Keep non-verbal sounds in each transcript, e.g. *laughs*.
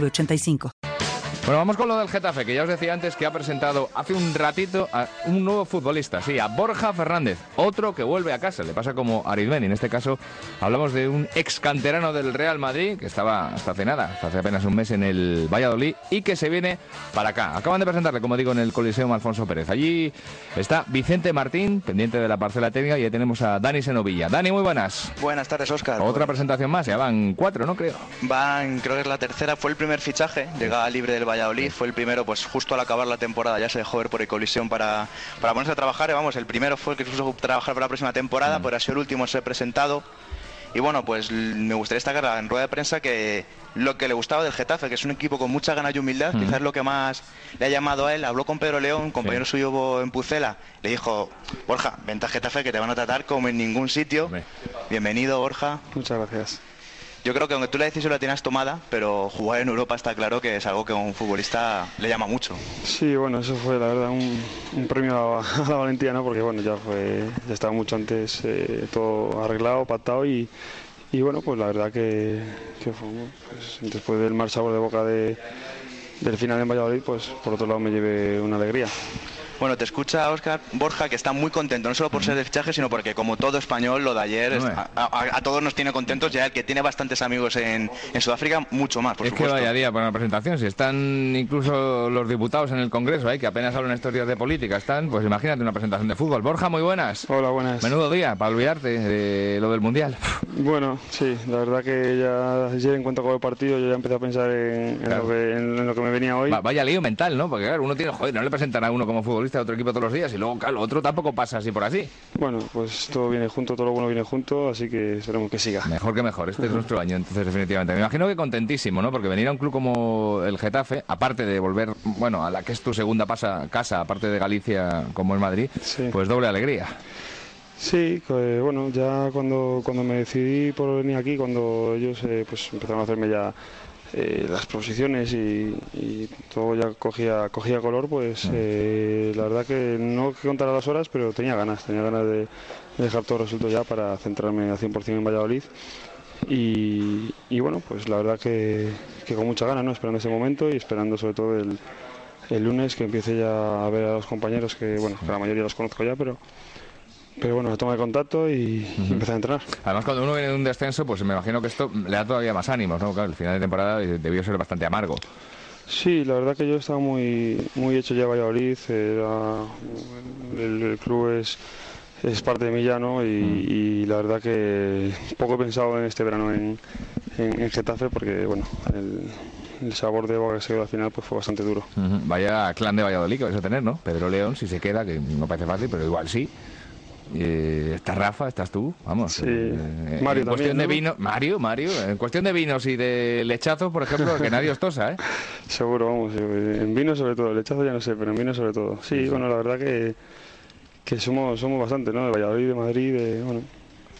906985. Bueno, vamos con lo del Getafe, que ya os decía antes que ha presentado hace un ratito a un nuevo futbolista, sí, a Borja Fernández, otro que vuelve a casa, le pasa como a Arizbeni, en este caso hablamos de un ex canterano del Real Madrid, que estaba hasta hace nada, hasta hace apenas un mes en el Valladolid, y que se viene para acá. Acaban de presentarle, como digo, en el Coliseo Alfonso Pérez. Allí está Vicente Martín, pendiente de la parcela técnica, y ahí tenemos a Dani Senovilla. Dani, muy buenas. Buenas tardes, Oscar. Otra presentación más, ya van cuatro, ¿no? Creo. Van, creo que es la tercera, fue el primer fichaje, llegaba libre del Valladolid, fue el primero, pues justo al acabar la temporada ya se dejó ver por el colisión para, para ponerse a trabajar. Y vamos, el primero fue el que quiso trabajar para la próxima temporada, pero ha sido el último en ser presentado. Y bueno, pues me gustaría destacar en rueda de prensa que lo que le gustaba del Getafe, que es un equipo con mucha ganas y humildad, quizás lo que más le ha llamado a él. Habló con Pedro León, compañero suyo en Pucela, le dijo, Borja, vente a Getafe que te van a tratar como en ningún sitio. Bienvenido, Borja. Muchas gracias. Yo creo que aunque tú la decisión la tienes tomada, pero jugar en Europa está claro que es algo que a un futbolista le llama mucho. Sí, bueno, eso fue la verdad un, premio *laughs* a, la valentía, ¿no? Porque bueno, ya fue, ya estaba mucho antes eh, todo arreglado, pactado y, y, bueno, pues la verdad que, fue, pues, después del mal sabor de boca de, del final en Valladolid, pues por otro lado me llevé una alegría. Bueno, te escucha Oscar Borja, que está muy contento, no solo por ser de fichaje, sino porque como todo español, lo de ayer a, todos nos tiene contentos, ya el que tiene bastantes amigos en, Sudáfrica, mucho más, por es que vaya día para una presentación, si están incluso los diputados en el Congreso, ¿eh? que apenas hablan historias de política, están, pues imagínate una presentación de fútbol. Borja, muy buenas. Hola, buenas. Menudo día, para olvidarte de lo del Mundial. Bueno, sí, la verdad que ya ayer en cuanto con el partido yo ya empecé a pensar en, lo, que, me venía hoy. vaya lío mental, ¿no? Porque claro, uno tiene, joder, no le presentan a uno como futbolista de otro equipo todos los días y luego, claro, otro tampoco pasa así por así. Bueno, pues todo viene junto, todo lo bueno viene junto, así que esperemos que siga. Mejor que mejor, este es nuestro año, entonces definitivamente. Me imagino que contentísimo, ¿no? Porque venir a un club como el Getafe, aparte de volver, bueno, a la que es tu segunda pasa, casa, aparte de Galicia como es Madrid, pues doble alegría. Sí, bueno, ya cuando, cuando me decidí por venir aquí, cuando ellos eh, pues empezaron a hacerme ya eh, las proposiciones y, todo ya cogía, cogía color, pues eh, la verdad que no que contara las horas, pero tenía ganas, tenía ganas de, dejar todo resuelto ya para centrarme al 100% en Valladolid. Y, bueno, pues la verdad que, con mucha ganas, ¿no? esperando ese momento y esperando sobre todo el, el lunes que empiece ya a ver a los compañeros que, bueno, que la mayoría los conozco ya, pero pero bueno, se toma el contacto y, empieza a entrenar. Además, cuando uno viene de un descenso, pues me imagino que esto le da todavía más ánimos, ¿no? Claro, el final de temporada debió ser bastante amargo. Sí, la verdad que yo estaba muy, muy hecho ya Valladolid, el, el, club es, es parte de mí ya, ¿no? Y, la verdad que poco he pensado en este verano en, en, Getafe porque, bueno, el, sabor de boca que se quedó al final pues fue bastante duro. Vaya clan de Valladolid que vais a tener, ¿no? Pedro León, si se queda, que no parece fácil, pero igual sí. Eh, está Rafa, estás tú, vamos. Eh, Mario en cuestión de vino, Mario, Mario, en cuestión de vinos y de lechazos, por ejemplo, que nadie os tosa, ¿eh? *laughs* Seguro, vamos, en vino sobre todo, lechazo ya no sé, pero en vino sobre todo. Sí, bueno, la verdad que, que somos, somos bastante, ¿no? De Valladolid, de Madrid, de, bueno,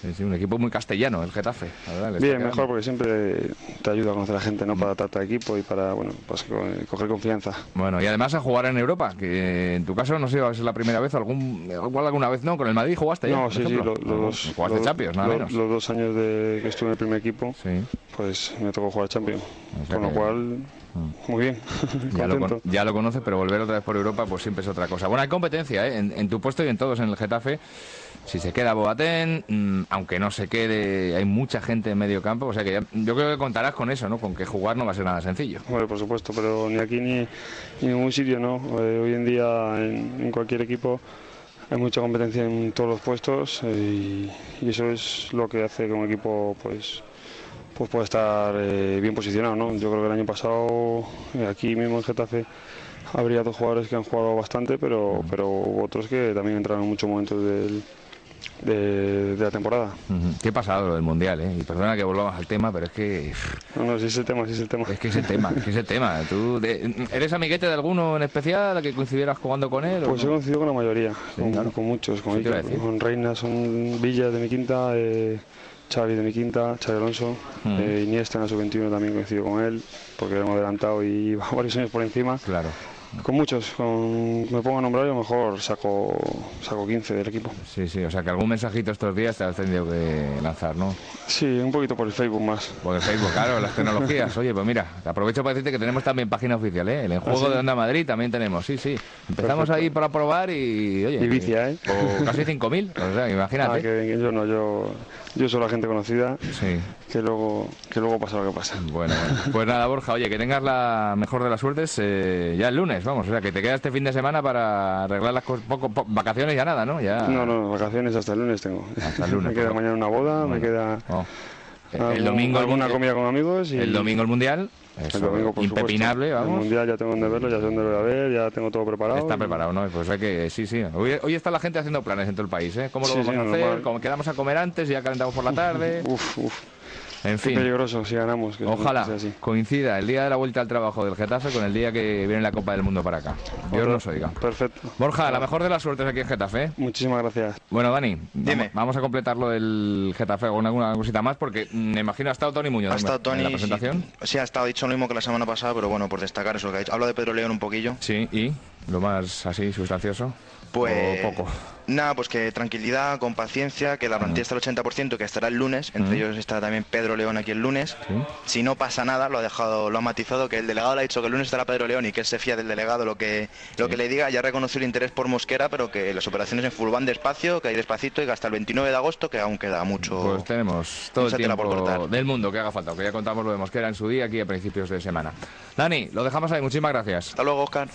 Sí, un equipo muy castellano, el Getafe. Bien, mejor porque siempre te ayuda a conocer a la gente, ¿no? Para tratar equipo y para, bueno, pues coger confianza. Bueno, y además a jugar en Europa, que en tu caso no sé si va a ser la primera vez, algún, igual alguna vez no, con el Madrid jugaste ya. No, sí, sí, los, dos, jugaste Champions, nada menos. Los dos años de que estuve en el primer equipo, pues me tocó jugar Champions. con lo cual, mm. muy bien. *laughs* ya, lo, ya lo conoces, pero volver otra vez por Europa, pues siempre es otra cosa. Bueno, hay competencia, ¿eh? en, en tu puesto y en todos en el Getafe. Si se queda Boateng, mm, aunque no se quede, hay mucha gente en medio campo, o sea que yo creo que contarás con eso, ¿no? Con que jugar no va a ser nada sencillo. Bueno, por supuesto, pero ni aquí ni, en ningún sitio, ¿no? Eh, hoy en día en, cualquier equipo hay mucha competencia en todos los puestos eh, y, eso es lo que hace que un equipo pues pues pueda estar eh, bien posicionado, ¿no? Yo creo que el año pasado aquí mismo en Getafe habría dos jugadores que han jugado bastante, pero, pero otros que también entraron en muchos momentos del de, de la temporada. Qué pasado lo del Mundial, ¿eh? Y perdona que volvamos al tema, pero es que... No, no, sí es el tema, sí es el tema. Es que es el tema, es el tema. *laughs* ¿Tú de- eres amiguete de alguno en especial que coincidieras jugando con él? Pues he no? coincidido con la mayoría, con, claro. con muchos, con, a con Reina, son Villa de mi quinta, eh, Xavi de mi quinta, Xavi Alonso, Mm. eh, Iniesta en la sub-21 también coincido con él, porque hemos adelantado y *laughs* varios años por encima. Claro. Con muchos, con, me pongo a nombrar y a lo mejor saco, saco 15 del equipo. Sí, sí, o sea que algún mensajito estos días te has tenido que lanzar, ¿no? Sí, un poquito por el Facebook más. Porque Facebook, claro, las tecnologías. Oye, pues mira, aprovecho para decirte que tenemos también página oficial, ¿eh? El Enjuego ¿Ah, sí? de Onda Madrid también tenemos, sí, sí. Empezamos Perfecto. ahí para probar y, oye... Y vicia, ¿eh? O casi 5.000, o sea, Ah, imagínate. que, que yo no, yo, yo soy la gente conocida, Sí, que luego, que luego pasa lo que pasa. bueno, bueno. Pues nada, Borja, oye, que tengas la mejor de las suertes eh, ya el lunes, vamos, o sea, que te queda este fin de semana para arreglar las cosas, poco, po- vacaciones ya nada, ¿no? Ya... No, no, vacaciones hasta el lunes tengo. Hasta el lunes, *laughs* me queda pues. mañana una boda, me queda oh. El algún- domingo... alguna el- comida con amigos y El domingo el Mundial, eso, el domingo, por impepinable, supuesto. vamos. El mundial ya tengo donde verlo, ya sé dónde lo voy a ver, ya tengo todo preparado. Está preparado, ¿no? Pues hay que, sí, sí. Hoy, hoy está la gente haciendo planes en todo el país, ¿eh? ¿Cómo lo Sí, vamos sí, a hacer? normal. ¿Cómo quedamos a comer antes y ya calentamos por la tarde? Uf, uf. En Qué fin, peligroso si ganamos. que ojalá sea así. coincida el día de la vuelta al trabajo del Getafe con el día que viene la Copa del Mundo para acá. Dios nos oiga. Perfecto. Borja, la mejor de las suertes aquí en Getafe. ¿eh? Muchísimas gracias. Bueno, Dani, Dime. vamos, vamos a completar lo del Getafe con alguna cosita más porque mm, me imagino ha estado Tony Muñoz Ha estado en Tony. la presentación. Sí, sí, ha estado dicho lo mismo que la semana pasada, pero bueno, por destacar eso que ha dicho. Hablo de Pedro León un poquillo. Sí, y lo más así sustancioso. Pues. O poco. Nada, pues que tranquilidad, con paciencia, que la plantilla está al 80%, que estará el lunes. Entre ellos está también Pedro León aquí el lunes. Sí. Si no pasa nada, lo ha dejado, lo ha matizado, que el delegado le ha dicho que el lunes estará Pedro León y que él se fía del delegado lo que, lo que le diga. Ya reconoció el interés por Mosquera, pero que las operaciones en full van despacio, que hay despacito y que hasta el 29 de agosto, que aún queda mucho. Pues tenemos todo el tiempo del mundo que haga falta, que ya contamos lo de Mosquera en su día aquí a principios de semana. Dani, lo dejamos ahí, muchísimas gracias. Hasta luego, Oscar.